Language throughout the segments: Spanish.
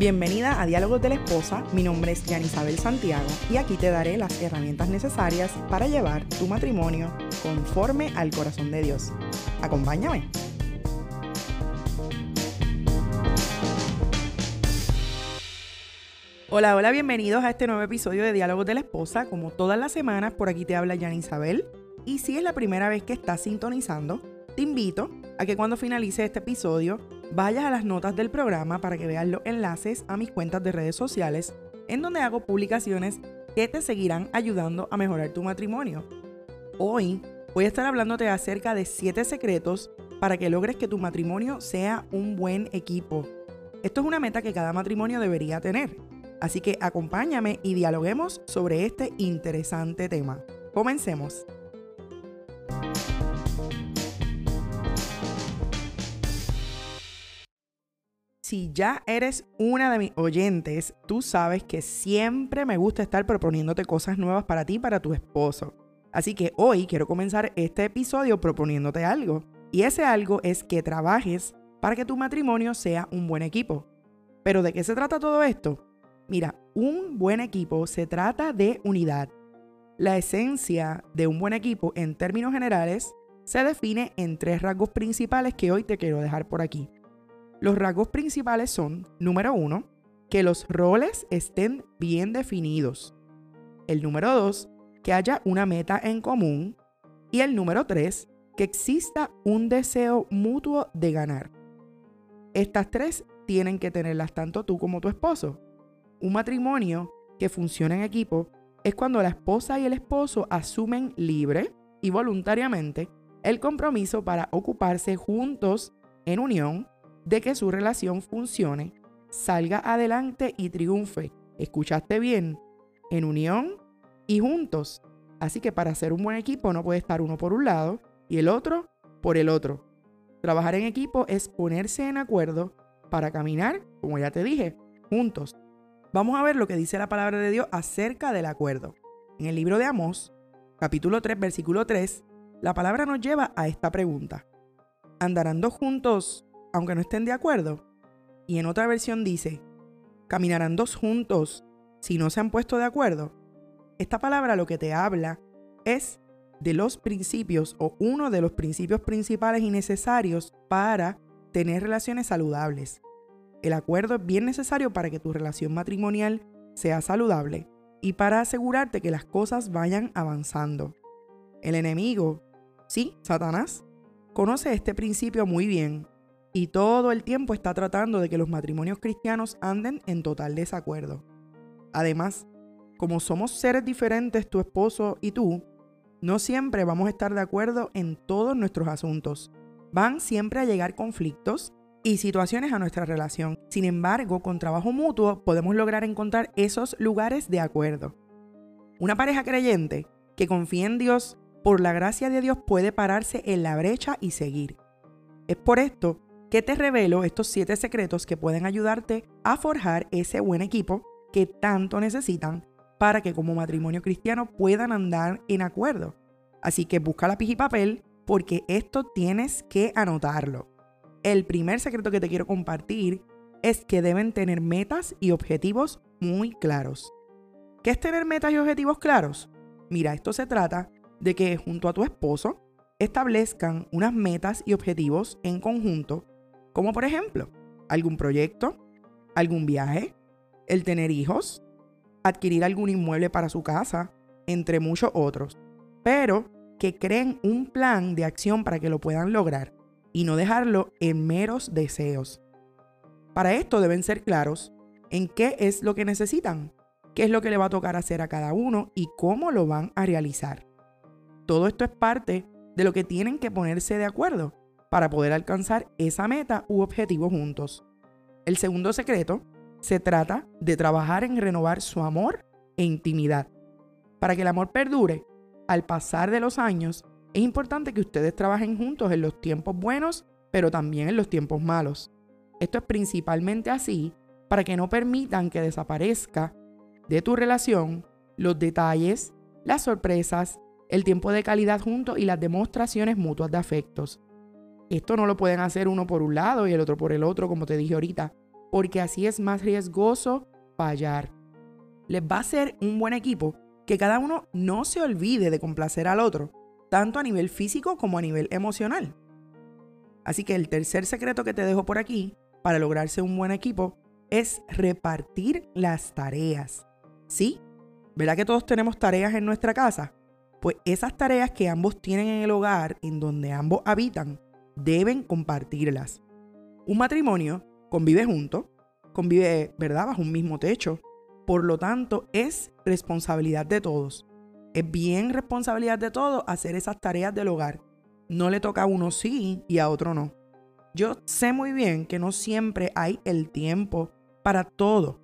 Bienvenida a Diálogos de la Esposa, mi nombre es Isabel Santiago y aquí te daré las herramientas necesarias para llevar tu matrimonio conforme al corazón de Dios. Acompáñame. Hola, hola, bienvenidos a este nuevo episodio de Diálogos de la Esposa. Como todas las semanas, por aquí te habla Jan Isabel. Y si es la primera vez que estás sintonizando, te invito a que cuando finalice este episodio vayas a las notas del programa para que veas los enlaces a mis cuentas de redes sociales en donde hago publicaciones que te seguirán ayudando a mejorar tu matrimonio. Hoy voy a estar hablándote acerca de 7 secretos para que logres que tu matrimonio sea un buen equipo. Esto es una meta que cada matrimonio debería tener. Así que acompáñame y dialoguemos sobre este interesante tema. Comencemos. Si ya eres una de mis oyentes, tú sabes que siempre me gusta estar proponiéndote cosas nuevas para ti y para tu esposo. Así que hoy quiero comenzar este episodio proponiéndote algo. Y ese algo es que trabajes para que tu matrimonio sea un buen equipo. ¿Pero de qué se trata todo esto? Mira, un buen equipo se trata de unidad. La esencia de un buen equipo en términos generales se define en tres rasgos principales que hoy te quiero dejar por aquí. Los rasgos principales son, número uno, que los roles estén bien definidos. El número dos, que haya una meta en común. Y el número tres, que exista un deseo mutuo de ganar. Estas tres tienen que tenerlas tanto tú como tu esposo. Un matrimonio que funciona en equipo es cuando la esposa y el esposo asumen libre y voluntariamente el compromiso para ocuparse juntos en unión de que su relación funcione, salga adelante y triunfe. ¿Escuchaste bien? En unión y juntos. Así que para ser un buen equipo no puede estar uno por un lado y el otro por el otro. Trabajar en equipo es ponerse en acuerdo para caminar, como ya te dije, juntos. Vamos a ver lo que dice la palabra de Dios acerca del acuerdo. En el libro de Amós, capítulo 3, versículo 3, la palabra nos lleva a esta pregunta. ¿Andarán dos juntos aunque no estén de acuerdo? Y en otra versión dice, ¿caminarán dos juntos si no se han puesto de acuerdo? Esta palabra lo que te habla es de los principios o uno de los principios principales y necesarios para tener relaciones saludables. El acuerdo es bien necesario para que tu relación matrimonial sea saludable y para asegurarte que las cosas vayan avanzando. El enemigo, sí, Satanás, conoce este principio muy bien y todo el tiempo está tratando de que los matrimonios cristianos anden en total desacuerdo. Además, como somos seres diferentes tu esposo y tú, no siempre vamos a estar de acuerdo en todos nuestros asuntos. Van siempre a llegar conflictos y situaciones a nuestra relación. Sin embargo, con trabajo mutuo podemos lograr encontrar esos lugares de acuerdo. Una pareja creyente que confía en Dios, por la gracia de Dios puede pararse en la brecha y seguir. Es por esto que te revelo estos siete secretos que pueden ayudarte a forjar ese buen equipo que tanto necesitan para que como matrimonio cristiano puedan andar en acuerdo. Así que busca lápiz y papel porque esto tienes que anotarlo. El primer secreto que te quiero compartir es que deben tener metas y objetivos muy claros. ¿Qué es tener metas y objetivos claros? Mira, esto se trata de que junto a tu esposo establezcan unas metas y objetivos en conjunto, como por ejemplo algún proyecto, algún viaje, el tener hijos, adquirir algún inmueble para su casa, entre muchos otros, pero que creen un plan de acción para que lo puedan lograr y no dejarlo en meros deseos. Para esto deben ser claros en qué es lo que necesitan, qué es lo que le va a tocar hacer a cada uno y cómo lo van a realizar. Todo esto es parte de lo que tienen que ponerse de acuerdo para poder alcanzar esa meta u objetivo juntos. El segundo secreto se trata de trabajar en renovar su amor e intimidad. Para que el amor perdure, al pasar de los años, es importante que ustedes trabajen juntos en los tiempos buenos, pero también en los tiempos malos. Esto es principalmente así para que no permitan que desaparezca de tu relación los detalles, las sorpresas, el tiempo de calidad juntos y las demostraciones mutuas de afectos. Esto no lo pueden hacer uno por un lado y el otro por el otro, como te dije ahorita. porque así es más riesgoso fallar. Les va a ser un buen equipo que cada uno no se olvide de complacer al otro, tanto a nivel físico como a nivel emocional. Así que el tercer secreto que te dejo por aquí para lograrse un buen equipo es repartir las tareas. ¿Sí? ¿Verdad que todos tenemos tareas en nuestra casa? Pues esas tareas que ambos tienen en el hogar, en donde ambos habitan, deben compartirlas. Un matrimonio convive junto, convive, ¿verdad?, bajo un mismo techo. Por lo tanto, es responsabilidad de todos. Es bien responsabilidad de todos hacer esas tareas del hogar. No le toca a uno sí y a otro no. Yo sé muy bien que no siempre hay el tiempo para todo,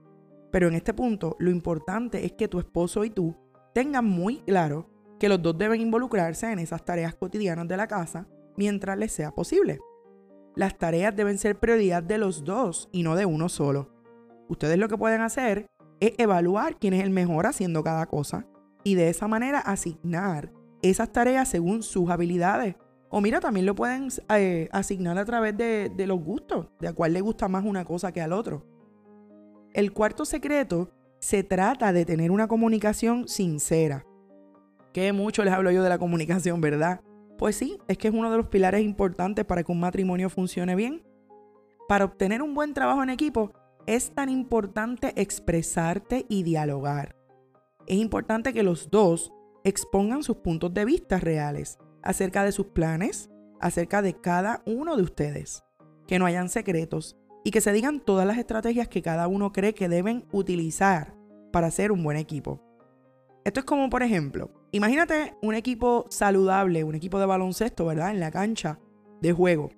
pero en este punto lo importante es que tu esposo y tú tengan muy claro que los dos deben involucrarse en esas tareas cotidianas de la casa mientras les sea posible. Las tareas deben ser prioridad de los dos y no de uno solo. Ustedes lo que pueden hacer es evaluar quién es el mejor haciendo cada cosa y de esa manera asignar esas tareas según sus habilidades. O mira, también lo pueden eh, asignar a través de, los gustos, de a cuál le gusta más una cosa que al otro. El cuarto secreto se trata de tener una comunicación sincera. Que mucho les hablo yo de la comunicación, ¿verdad? Pues sí, es que es uno de los pilares importantes para que un matrimonio funcione bien. Para obtener un buen trabajo en equipo es tan importante expresarte y dialogar. Es importante que los dos expongan sus puntos de vista reales acerca de sus planes, acerca de cada uno de ustedes. Que no hayan secretos y que se digan todas las estrategias que cada uno cree que deben utilizar para hacer un buen equipo. Esto es como, por ejemplo, imagínate un equipo saludable, un equipo de baloncesto, ¿verdad? En la cancha de juego.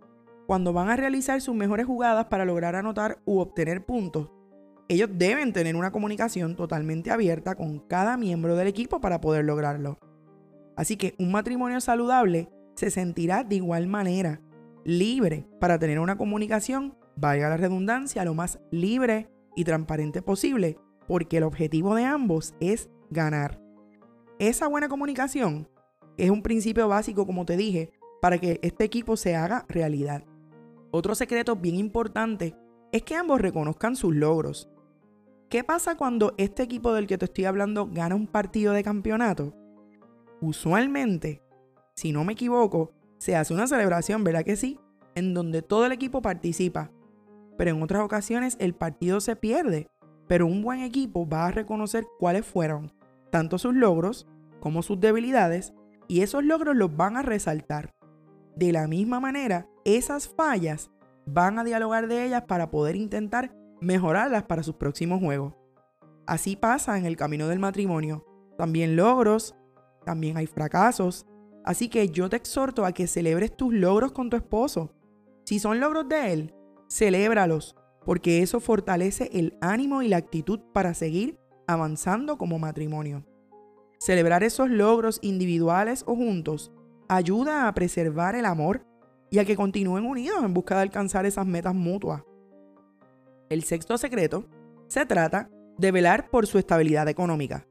Cuando van a realizar sus mejores jugadas para lograr anotar u obtener puntos, ellos deben tener una comunicación totalmente abierta con cada miembro del equipo para poder lograrlo. Así que un matrimonio saludable se sentirá de igual manera libre para tener una comunicación, valga la redundancia, lo más libre y transparente posible, porque el objetivo de ambos es ganar. Esa buena comunicación es un principio básico, como te dije, para que este equipo se haga realidad. Otro secreto bien importante es que ambos reconozcan sus logros. ¿Qué pasa cuando este equipo del que te estoy hablando gana un partido de campeonato? Usualmente, si no me equivoco, se hace una celebración, ¿verdad que sí? En donde todo el equipo participa. Pero en otras ocasiones el partido se pierde. Pero un buen equipo va a reconocer cuáles fueron tanto sus logros como sus debilidades y esos logros los van a resaltar. De la misma manera, esas fallas van a dialogar de ellas para poder intentar mejorarlas para sus próximos juegos. Así pasa en el camino del matrimonio. También logros, también hay fracasos. Así que yo te exhorto a que celebres tus logros con tu esposo. Si son logros de él, celébralos, porque eso fortalece el ánimo y la actitud para seguir avanzando como matrimonio. Celebrar esos logros individuales o juntos ayuda a preservar el amor y a que continúen unidos en busca de alcanzar esas metas mutuas. El sexto secreto se trata de velar por su estabilidad económica.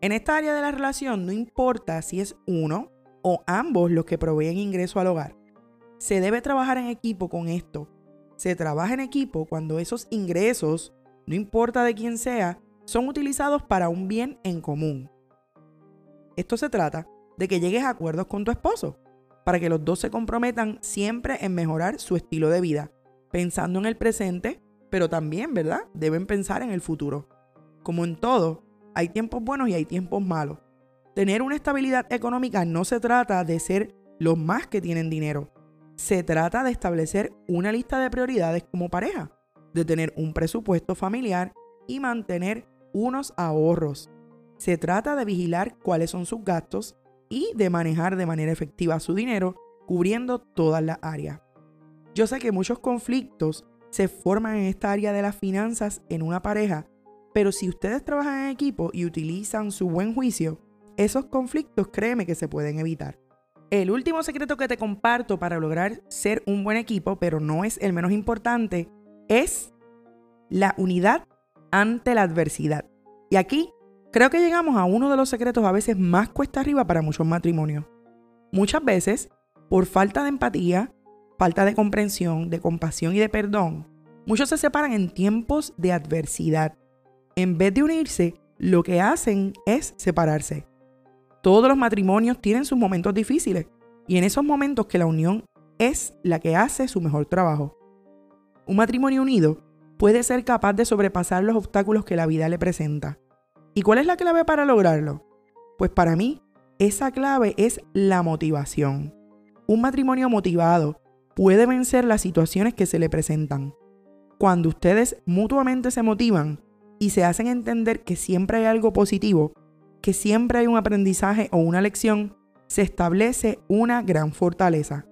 En esta área de la relación no importa si es uno o ambos los que proveen ingreso al hogar. Se debe trabajar en equipo con esto. Se trabaja en equipo cuando esos ingresos, no importa de quién sea, son utilizados para un bien en común. Esto se trata de que llegues a acuerdos con tu esposo, para que los dos se comprometan siempre en mejorar su estilo de vida, pensando en el presente, pero también, ¿verdad? Deben pensar en el futuro. Como en todo, hay tiempos buenos y hay tiempos malos. Tener una estabilidad económica no se trata de ser los más que tienen dinero. Se trata de establecer una lista de prioridades como pareja, de tener un presupuesto familiar y mantener unos ahorros. Se trata de vigilar cuáles son sus gastos y de manejar de manera efectiva su dinero cubriendo todas las áreas. Yo sé que muchos conflictos se forman en esta área de las finanzas en una pareja, pero si ustedes trabajan en equipo y utilizan su buen juicio, esos conflictos créeme que se pueden evitar. El último secreto que te comparto para lograr ser un buen equipo, pero no es el menos importante, es la unidad ante la adversidad. Y aquí creo que llegamos a uno de los secretos a veces más cuesta arriba para muchos matrimonios. Muchas veces, por falta de empatía, falta de comprensión, de compasión y de perdón, Muchos se separan en tiempos de adversidad. En vez de unirse, lo que hacen es separarse. Todos los matrimonios tienen sus momentos difíciles y en esos momentos que la unión es la que hace su mejor trabajo. Un matrimonio unido puede ser capaz de sobrepasar los obstáculos que la vida le presenta. ¿Y cuál es la clave para lograrlo? Pues para mí, esa clave es la motivación. Un matrimonio motivado puede vencer las situaciones que se le presentan. Cuando ustedes mutuamente se motivan y se hacen entender que siempre hay algo positivo, que siempre hay un aprendizaje o una lección, se establece una gran fortaleza.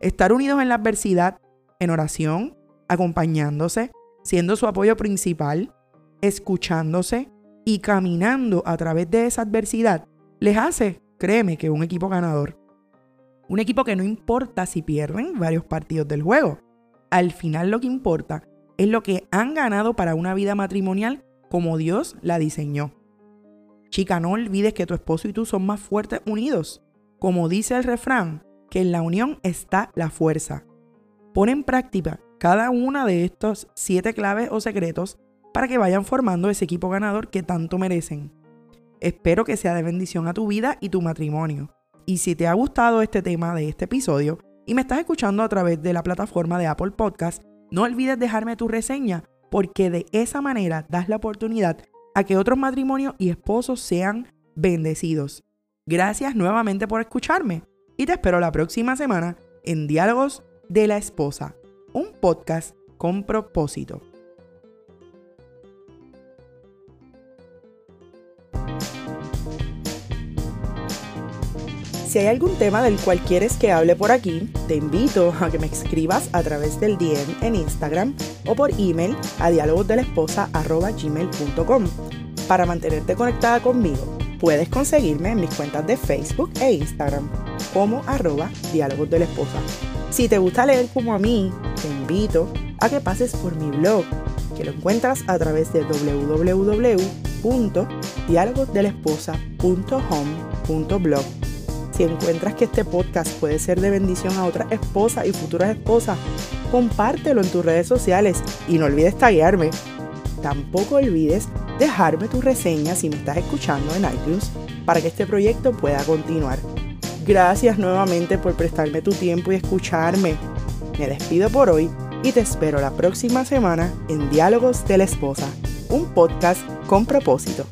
Estar unidos en la adversidad, en oración, acompañándose, siendo su apoyo principal, escuchándose y caminando a través de esa adversidad, les hace, créeme, que un equipo ganador. Un equipo que no importa si pierden varios partidos del juego. Al final lo que importa es lo que han ganado para una vida matrimonial como Dios la diseñó. Chica, no olvides que tu esposo y tú son más fuertes unidos. Como dice el refrán, que en la unión está la fuerza. Pon en práctica cada una de estos siete claves o secretos para que vayan formando ese equipo ganador que tanto merecen. Espero que sea de bendición a tu vida y tu matrimonio. Y si te ha gustado este tema de este episodio y me estás escuchando a través de la plataforma de Apple Podcast, no olvides dejarme tu reseña porque de esa manera das la oportunidad a que otros matrimonios y esposos sean bendecidos. Gracias nuevamente por escucharme y te espero la próxima semana en Diálogos de la Esposa, un podcast con propósito. Si hay algún tema del cual quieres que hable por aquí, te invito a que me escribas a través del DM en Instagram o por email a dialogosdelesposa.gmail.com para mantenerte conectada conmigo. Puedes conseguirme en mis cuentas de Facebook e Instagram como arroba diálogos de esposa. Si te gusta leer como a mí, a que pases por mi blog, que lo encuentras a través de www.dialogosdelesposa.home.blog si encuentras que este podcast puede ser de bendición a otras esposas y futuras esposas, compártelo en tus redes sociales y no olvides taguearme. Tampoco olvides dejarme tu reseña si me estás escuchando en iTunes para que este proyecto pueda continuar. Gracias nuevamente por prestarme tu tiempo y escucharme. Me despido por hoy y te espero la próxima semana en Diálogos de la Esposa, un podcast con propósito.